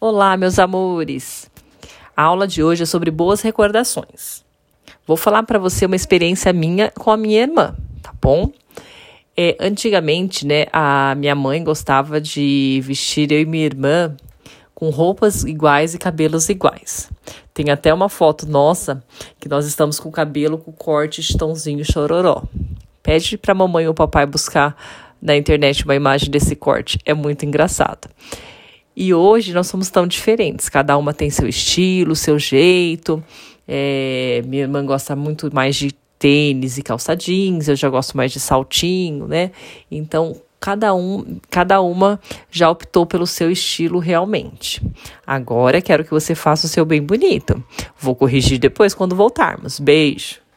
Olá, meus amores! A aula de hoje é sobre boas recordações. Vou falar para você uma experiência minha com a minha irmã, tá bom? É, antigamente, né, a minha mãe gostava de vestir eu e minha irmã com roupas iguais e cabelos iguais. Tem até uma foto nossa que nós estamos com o cabelo com corte chitãozinho chororó. Pede para mamãe ou papai buscar na internet uma imagem desse corte. É muito engraçado. E hoje nós somos tão diferentes, cada uma tem seu estilo, seu jeito. É, minha irmã gosta muito mais de tênis e calça jeans, eu já gosto mais de saltinho, né? Então, cada um, cada uma já optou pelo seu estilo realmente. Agora quero que você faça o seu bem bonito. Vou corrigir depois quando voltarmos. Beijo.